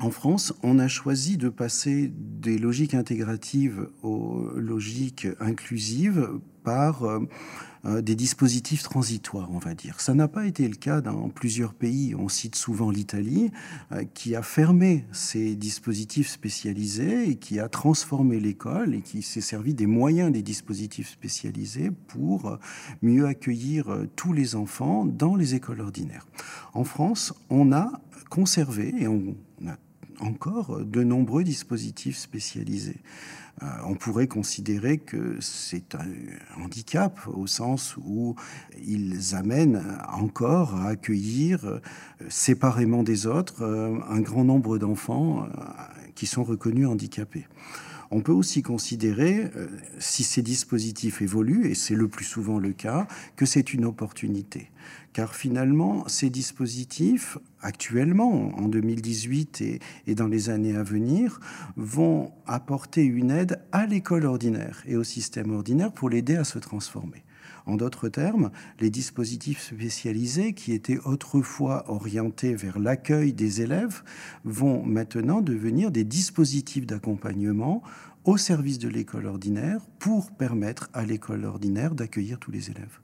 En France, on a choisi de passer des logiques intégratives aux logiques inclusives par euh, euh, des dispositifs transitoires, on va dire. Ça n'a pas été le cas dans plusieurs pays. On cite souvent l'Italie, euh, qui a fermé ses dispositifs spécialisés et qui a transformé l'école et qui s'est servi des moyens des dispositifs spécialisés pour mieux accueillir tous les enfants dans les écoles ordinaires. En France, on a conservé et on encore de nombreux dispositifs spécialisés. Euh, on pourrait considérer que c'est un handicap au sens où ils amènent encore à accueillir euh, séparément des autres euh, un grand nombre d'enfants qui sont reconnus handicapés. On peut aussi considérer, si ces dispositifs évoluent, et c'est le plus souvent le cas, que c'est une opportunité car finalement, ces dispositifs, actuellement, en 2018 et, et, dans les années à venir, vont apporter une aide à l'école ordinaire et au système ordinaire pour l'aider à se transformer. En d'autres termes, les dispositifs spécialisés qui étaient autrefois orientés vers l'accueil des élèves vont maintenant devenir des dispositifs d'accompagnement au service de l'école ordinaire pour permettre à l'école ordinaire d'accueillir tous les élèves.